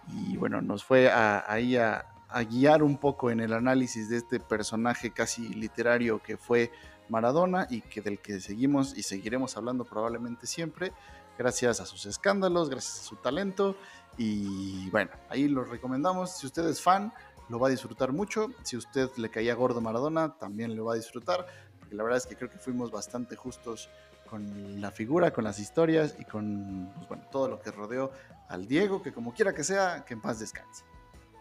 Y bueno, nos fue ahí a, a guiar un poco en el análisis de este personaje casi literario que fue Maradona y que del que seguimos y seguiremos hablando probablemente siempre, gracias a sus escándalos, gracias a su talento. Y bueno, ahí lo recomendamos. Si usted es fan, lo va a disfrutar mucho. Si usted le caía gordo Maradona, también lo va a disfrutar. Porque la verdad es que creo que fuimos bastante justos con la figura, con las historias y con pues, bueno, todo lo que rodeó al Diego, que como quiera que sea, que en paz descanse.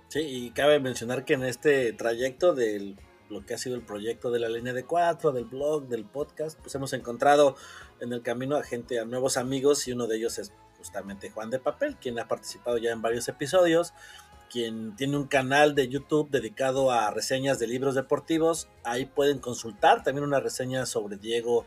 Sí, y cabe mencionar que en este trayecto de lo que ha sido el proyecto de la línea de cuatro, del blog, del podcast, pues hemos encontrado en el camino a gente, a nuevos amigos, y uno de ellos es justamente Juan de Papel, quien ha participado ya en varios episodios, quien tiene un canal de YouTube dedicado a reseñas de libros deportivos. Ahí pueden consultar también una reseña sobre Diego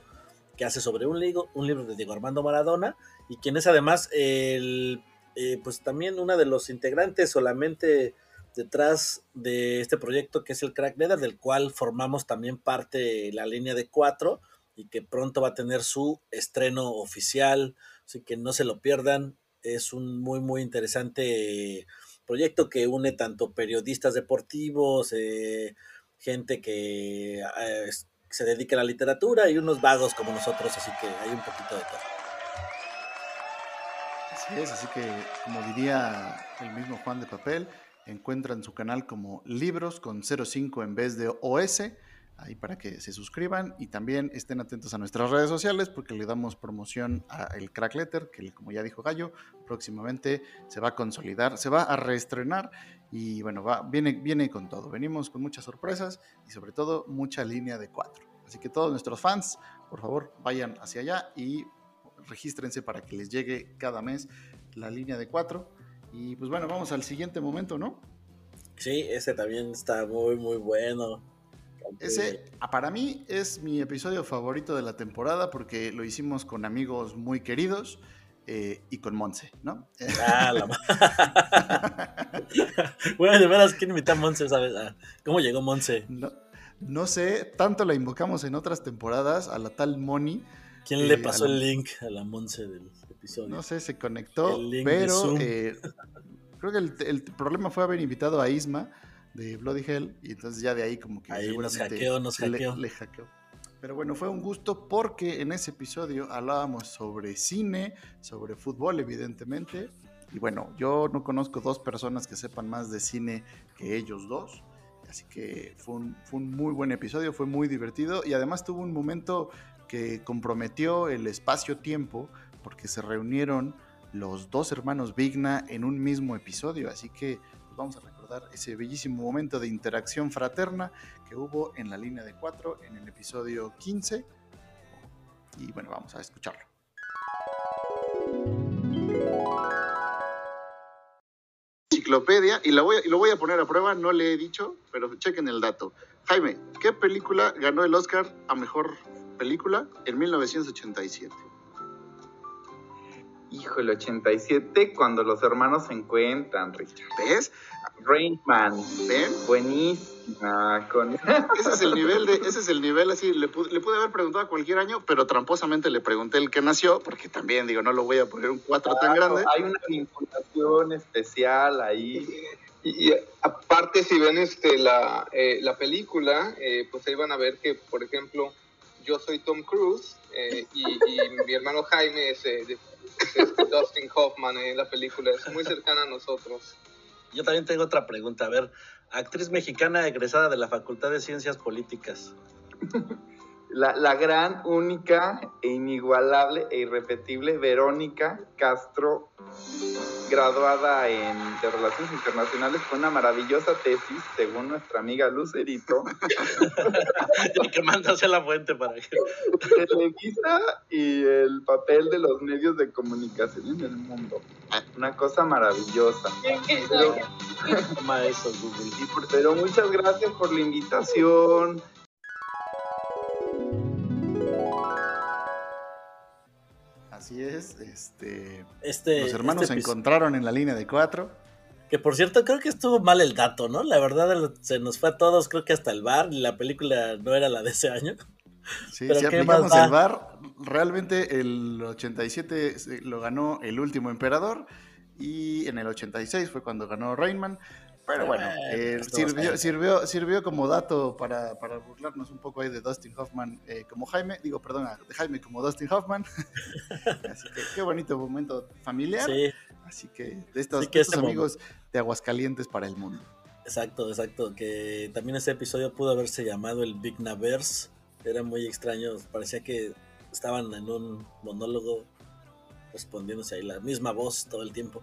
que hace sobre un libro, un libro de Diego Armando Maradona, y quien es además el, eh, pues también uno de los integrantes solamente detrás de este proyecto que es el Crack Leather, del cual formamos también parte la línea de cuatro y que pronto va a tener su estreno oficial, así que no se lo pierdan. Es un muy, muy interesante proyecto que une tanto periodistas deportivos, eh, gente que eh, se dedica a la literatura y unos vagos como nosotros, así que hay un poquito de todo. Así es, así que como diría el mismo Juan de Papel, encuentran su canal como libros con 05 en vez de OS, ahí para que se suscriban y también estén atentos a nuestras redes sociales porque le damos promoción a el Crack Letter, que como ya dijo Gallo, próximamente se va a consolidar, se va a reestrenar y bueno, va, viene, viene con todo. Venimos con muchas sorpresas y sobre todo mucha línea de cuatro. Así que todos nuestros fans, por favor, vayan hacia allá y regístrense para que les llegue cada mes la línea de cuatro. Y pues bueno, vamos al siguiente momento, ¿no? Sí, ese también está muy, muy bueno. Ese, ah, para mí, es mi episodio favorito de la temporada porque lo hicimos con amigos muy queridos eh, y con Monse, ¿no? Ah, la bueno, de veras, ¿quién invita a Monse? ¿sabes? Ah, ¿Cómo llegó Monse? No, no sé, tanto la invocamos en otras temporadas a la tal Moni. ¿Quién eh, le a pasó la- el link a la Monse del episodio? No sé, se conectó, El link pero eh, creo que el, el problema fue haber invitado a Isma de Bloody Hell y entonces ya de ahí como que Ahí nos seguramente hackeó, nos le- hackeó. le hackeó. Pero bueno, fue un gusto porque en ese episodio hablábamos sobre cine, sobre fútbol, evidentemente. Y bueno, yo no conozco dos personas que sepan más de cine que ellos dos. Así que fue un, fue un muy buen episodio, fue muy divertido y además tuvo un momento que comprometió el espacio-tiempo porque se reunieron los dos hermanos Vigna en un mismo episodio. Así que pues, vamos a recordar ese bellísimo momento de interacción fraterna que hubo en la línea de cuatro en el episodio 15. Y bueno, vamos a escucharlo. enciclopedia y, la y lo voy a poner a prueba, no le he dicho, pero chequen el dato. Jaime, ¿qué película ganó el Oscar a mejor película en 1987? Híjole, 87 cuando los hermanos se encuentran, Richard. ¿Ves? Rainman. ¿Ven? Buenísima. Con... Ese es el nivel de, ese es el nivel así, le, pu- le pude haber preguntado a cualquier año, pero tramposamente le pregunté el que nació, porque también digo, no lo voy a poner un 4 tan Claro, grande. Hay una vinculación especial ahí. Y, y aparte, si ven este, la, eh, la película, eh, pues ahí van a ver que, por ejemplo, yo soy Tom Cruise eh, y, y mi hermano Jaime es, eh, de- es este Dustin Hoffman en la película. Es muy cercana a nosotros. Yo también tengo otra pregunta. A ver, actriz mexicana egresada de la Facultad de Ciencias Políticas. La, la gran, única e inigualable e irrepetible Verónica Castro, graduada en de Relaciones Internacionales con una maravillosa tesis, según nuestra amiga Lucerito, Y que mándase a la fuente para que. Televisa y el papel de los medios de comunicación en el mundo. Una cosa maravillosa. Pero, Toma eso, Google. y por- pero muchas gracias por la invitación. Así es, este, Este, los hermanos este se episodio- encontraron en la línea de cuatro. Que por cierto, creo que estuvo mal el dato, ¿no? La verdad se nos fue a todos, creo que hasta el bar, y la película no era la de ese año. Sí, Pero si ¿qué aplicamos el VAR, realmente el 87 se- lo ganó el último emperador y en el 86 fue cuando ganó Rainman. Pero bueno, Bueno, eh, sirvió, sirvió, sirvió como dato para, para burlarnos un poco ahí de Dustin Hoffman eh, como Jaime, digo, perdón, de Jaime como Dustin Hoffman. Así que qué bonito momento familiar. Sí. Así que de estos, Sí, que de estos ese mo- amigos de Aguascalientes para el mundo. Exacto, exacto. Que también ese episodio pudo haberse llamado el Big Naverse. Era muy extraño. Parecía que estaban en un monólogo respondiéndose ahí la misma voz todo el tiempo.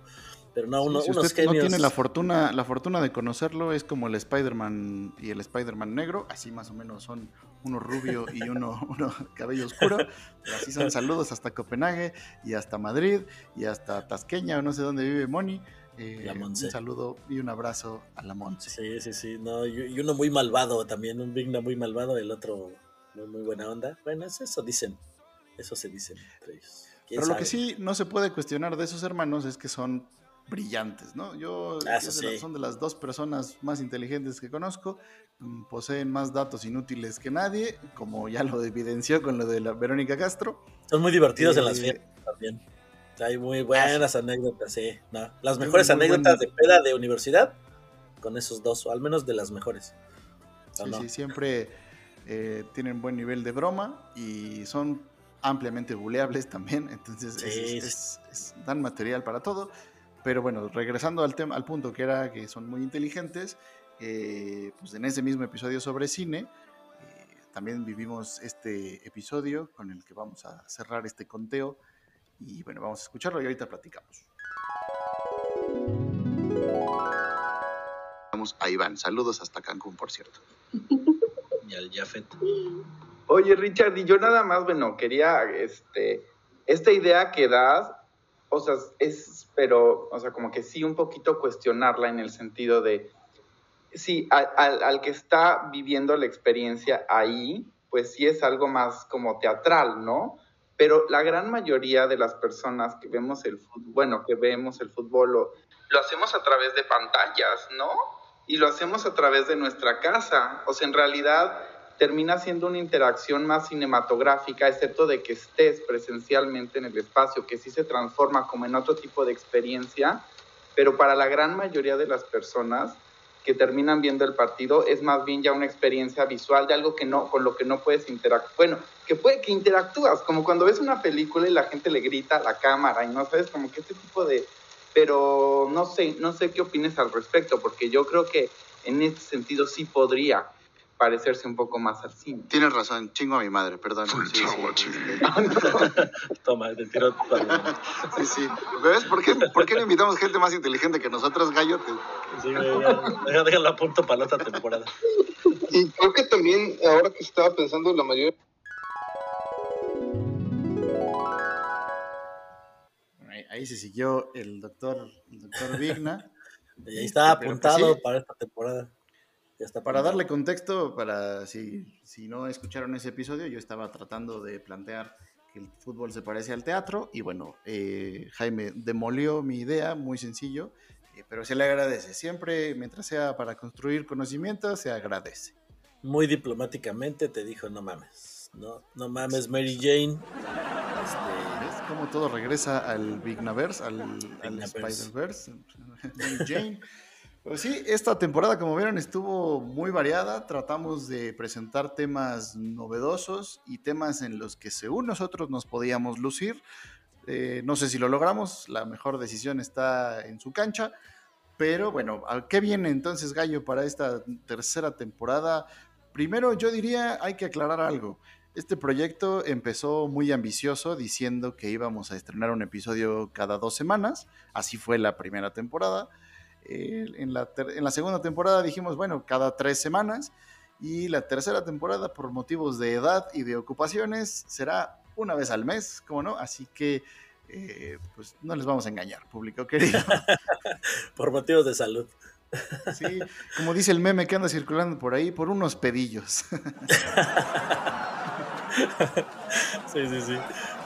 Pero no, uno- si unos usted no tiene la fortuna, la fortuna de conocerlo, es como el Spider-Man y el Spider-Man negro, así más o menos son uno rubio y uno, uno cabello oscuro, pero así son saludos hasta Copenhague y hasta Madrid y hasta Tasqueña o no sé dónde vive Moni. Eh, La un saludo y un abrazo a la Monse. Sí, sí, sí. No, y, uno muy malvado también. Un Big Na muy malvado, el otro muy, muy buena onda. Bueno, es eso dicen. Eso se dicen entre ellos. ¿Quién Pero lo que sí no se puede cuestionar de esos hermanos es que son brillantes, ¿no? Yo Ah, de la- sí. son de las dos personas más inteligentes que conozco, mm, poseen más datos inútiles que nadie, como ya lo evidenció con lo de la Verónica Castro. Son muy divertidos en las Eh, fiestas también. Hay muy buenas anécdotas, sí. No, las mejores anécdotas buen- de peda de universidad con esos dos, o al menos de las mejores. ¿O Sí, no? sí, siempre eh, tienen buen nivel de broma y son ampliamente buleables también, entonces es- Sí, es- es- es- dan material para todo. Pero bueno, regresando al tema, al punto que era que son muy inteligentes, eh, pues en ese mismo episodio sobre cine, eh, también vivimos este episodio con el que vamos a cerrar este conteo y bueno, vamos a escucharlo y ahorita platicamos. Vamos a Iván, saludos hasta Cancún, por cierto. Y al Jafet. Oye, Richard, y yo nada más, bueno, quería, este, esta idea que das, o sea, es, pero, o sea, como que sí un poquito cuestionarla en el sentido de, sí, al, al- que está viviendo la experiencia ahí, pues sí es algo más como teatral, ¿no? Pero la gran mayoría de las personas que vemos el fútbol, bueno, que vemos el fútbol, lo, lo hacemos a través de pantallas, ¿no? Y lo hacemos a través de nuestra casa. O sea, en realidad termina siendo una interacción más cinematográfica, excepto de que estés presencialmente en el espacio, que sí se transforma como en otro tipo de experiencia, pero para la gran mayoría de las personas que terminan viendo el partido es más bien ya una experiencia visual de algo que no, con lo que no puedes interactuar. Bueno, que puede que interactúas, como cuando ves una película y la gente le grita a la cámara y no sabes, como que este tipo de... Pero no sé, no sé qué opines al respecto, porque yo creo que en este sentido sí podría parecerse un poco más al cine. Tienes razón, chingo a mi madre, perdón. Sí, sí, Toma, te tiro Sí, sí. ¿Ves? ¿Por qué, ¿Por qué no invitamos gente más inteligente que nosotros, Gallo? Sí, ya, déjalo a punto para la otra temporada. Y creo que también, ahora que estaba pensando, la mayoría Ahí, ahí se siguió el doctor, el doctor Vigna. Y ahí está apuntado sí. para esta temporada. Ya está Para darle contexto, para si, si no escucharon ese episodio, yo estaba tratando de plantear que el fútbol se parece al teatro y bueno, eh, Jaime demolió mi idea, muy sencillo, eh, pero se le agradece. Siempre, mientras sea para construir conocimiento, se agradece. Muy diplomáticamente te dijo, no mames. No, no mames, Mary Jane. Este, ¿Ves cómo todo regresa al Vignaverse, al, al. Spider-Verse? Mary Jane. Pues sí, esta temporada, como vieron, estuvo muy variada. Tratamos de presentar temas novedosos y temas en los que según nosotros nos podíamos lucir. Eh, no sé si lo logramos, la mejor decisión está en su cancha. Pero bueno, ¿a qué viene entonces Gallo para esta tercera temporada? Primero yo diría, hay que aclarar algo. Este proyecto empezó muy ambicioso diciendo que íbamos a estrenar un episodio cada dos semanas. Así fue la primera temporada. Eh, en, la ter- en la segunda temporada dijimos, bueno, cada tres semanas. Y la tercera temporada, por motivos de edad y de ocupaciones, será una vez al mes, ¿cómo no? Así que, eh, pues no les vamos a engañar, público querido. por motivos de salud. Sí, como dice el meme que anda circulando por ahí, por unos pedillos. Sí, sí, sí.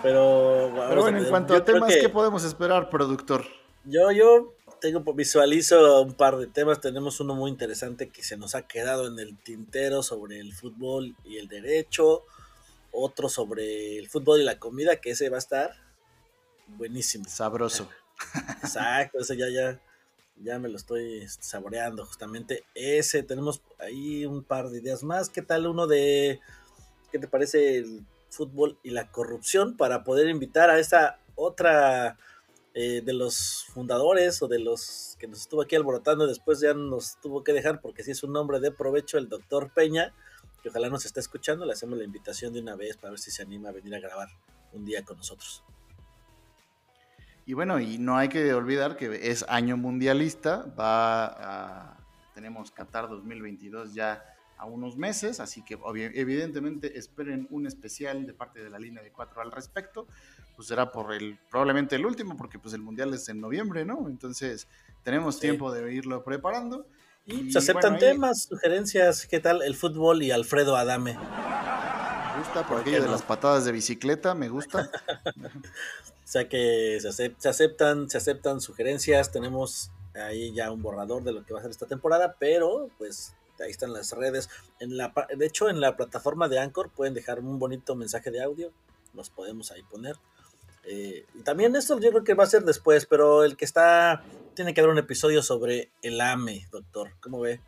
Pero, Pero bueno, en cuanto yo a temas, que ¿qué podemos esperar, productor? Yo, yo tengo, visualizo un par de temas. Tenemos uno muy interesante que se nos ha quedado en el tintero sobre el fútbol y el derecho. Otro sobre el fútbol y la comida, que ese va a estar buenísimo. Sabroso. Exacto, ese ya, ya, ya me lo estoy saboreando justamente. Ese, tenemos ahí un par de ideas más. ¿Qué tal uno de, qué te parece el fútbol y la corrupción para poder invitar a esta otra eh, de los fundadores o de los que nos estuvo aquí alborotando después ya nos tuvo que dejar porque sí es un nombre de provecho, el doctor Peña, que ojalá nos esté escuchando, le hacemos la invitación de una vez para ver si se anima a venir a grabar un día con nosotros. Y bueno, y no hay que olvidar que es año mundialista, va a, tenemos Qatar 2022 ya a unos meses, así que evidentemente esperen un especial de parte de la línea de cuatro al respecto, pues será por el, probablemente el último, porque pues el mundial es en noviembre, ¿no? Entonces tenemos Sí. tiempo de irlo preparando. Y se aceptan bueno, ahí temas, sugerencias, ¿qué tal? El fútbol y Alfredo Adame. Me gusta por ¿Por qué aquello de las patadas de bicicleta, me gusta. O sea que se, se aceptan, se aceptan sugerencias, tenemos ahí ya un borrador de lo que va a ser esta temporada, pero pues ahí están las redes. En la, de hecho, en la plataforma de Anchor pueden dejar un bonito mensaje de audio, los podemos ahí poner. Eh, y también esto yo creo que va a ser después, pero el que está, tiene que haber un episodio sobre el AME, doctor, ¿cómo ve?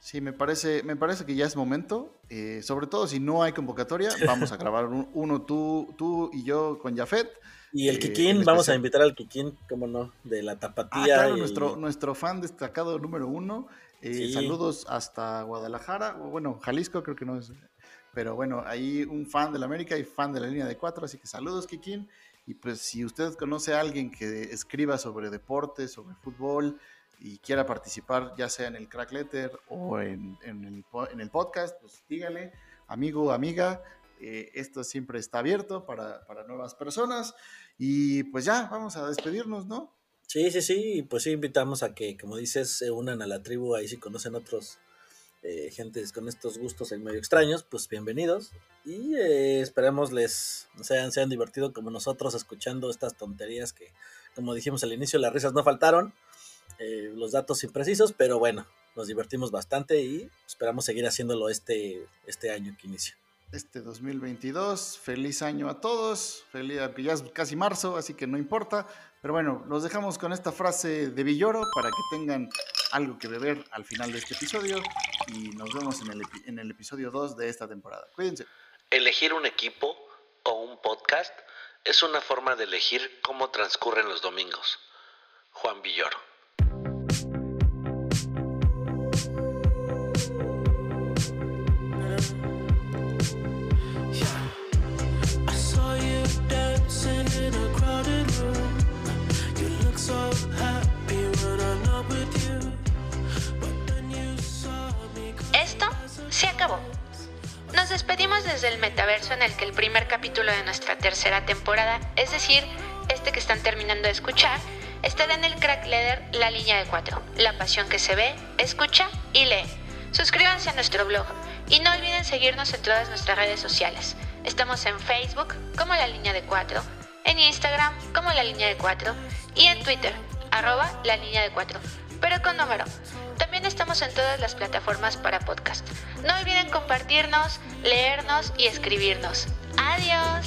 Sí, me parece, me parece que ya es momento. eh, sobre todo si no hay convocatoria, vamos a grabar un- uno tú, tú y yo con Jafet. Y el eh, Kikín, vamos a invitar al Kikín, ¿cómo no? De la Ah, tapatía. claro, y- nuestro, nuestro fan destacado número uno. Eh, Sí. Saludos hasta Guadalajara, bueno, Jalisco creo que no es. Pero bueno, ahí un fan de la América y fan de la línea de cuatro, así que saludos, Kikín. Y pues si usted conoce a alguien que escriba sobre deportes, sobre fútbol y quiera participar, ya sea en el Crack Letter o en, en el, en el podcast, pues dígale, amigo, amiga, eh, esto siempre está abierto para, para nuevas personas. Y pues ya, vamos a despedirnos, ¿no? Sí, sí, sí, pues sí invitamos a que, como dices, se unan a la tribu, ahí si conocen otros eh, gentes con estos gustos en medio extraños, pues bienvenidos. Y eh, esperemos les sean, sean divertido como nosotros escuchando estas tonterías que, como dijimos al inicio, las risas no faltaron, eh, los datos imprecisos, pero bueno, nos divertimos bastante y esperamos seguir haciéndolo este, este año que inicia. este 2022. Feliz año a todos. Feliz, ya casi marzo, así que no importa. Pero bueno, los dejamos con esta frase de Villoro para que tengan algo que beber al final de este episodio y nos vemos en el, en el episodio 2 de esta temporada. Cuídense. Elegir un equipo o un podcast es una forma de elegir cómo transcurren los domingos. Juan Villoro. Se acabó. Nos despedimos desde el metaverso en el que el primer capítulo de nuestra tercera temporada, es decir, este que están terminando de escuchar, estará en el Crack Leather La Línea de Cuatro, la pasión que se ve, escucha y lee. Suscríbanse a nuestro blog y no olviden seguirnos en todas nuestras redes sociales. Estamos en Facebook como La Línea de Cuatro, en Instagram como La Línea de Cuatro y en Twitter, arroba La Línea de Cuatro, pero con número. También estamos en todas las plataformas para podcast. No olviden compartirnos, leernos y escribirnos. Adiós.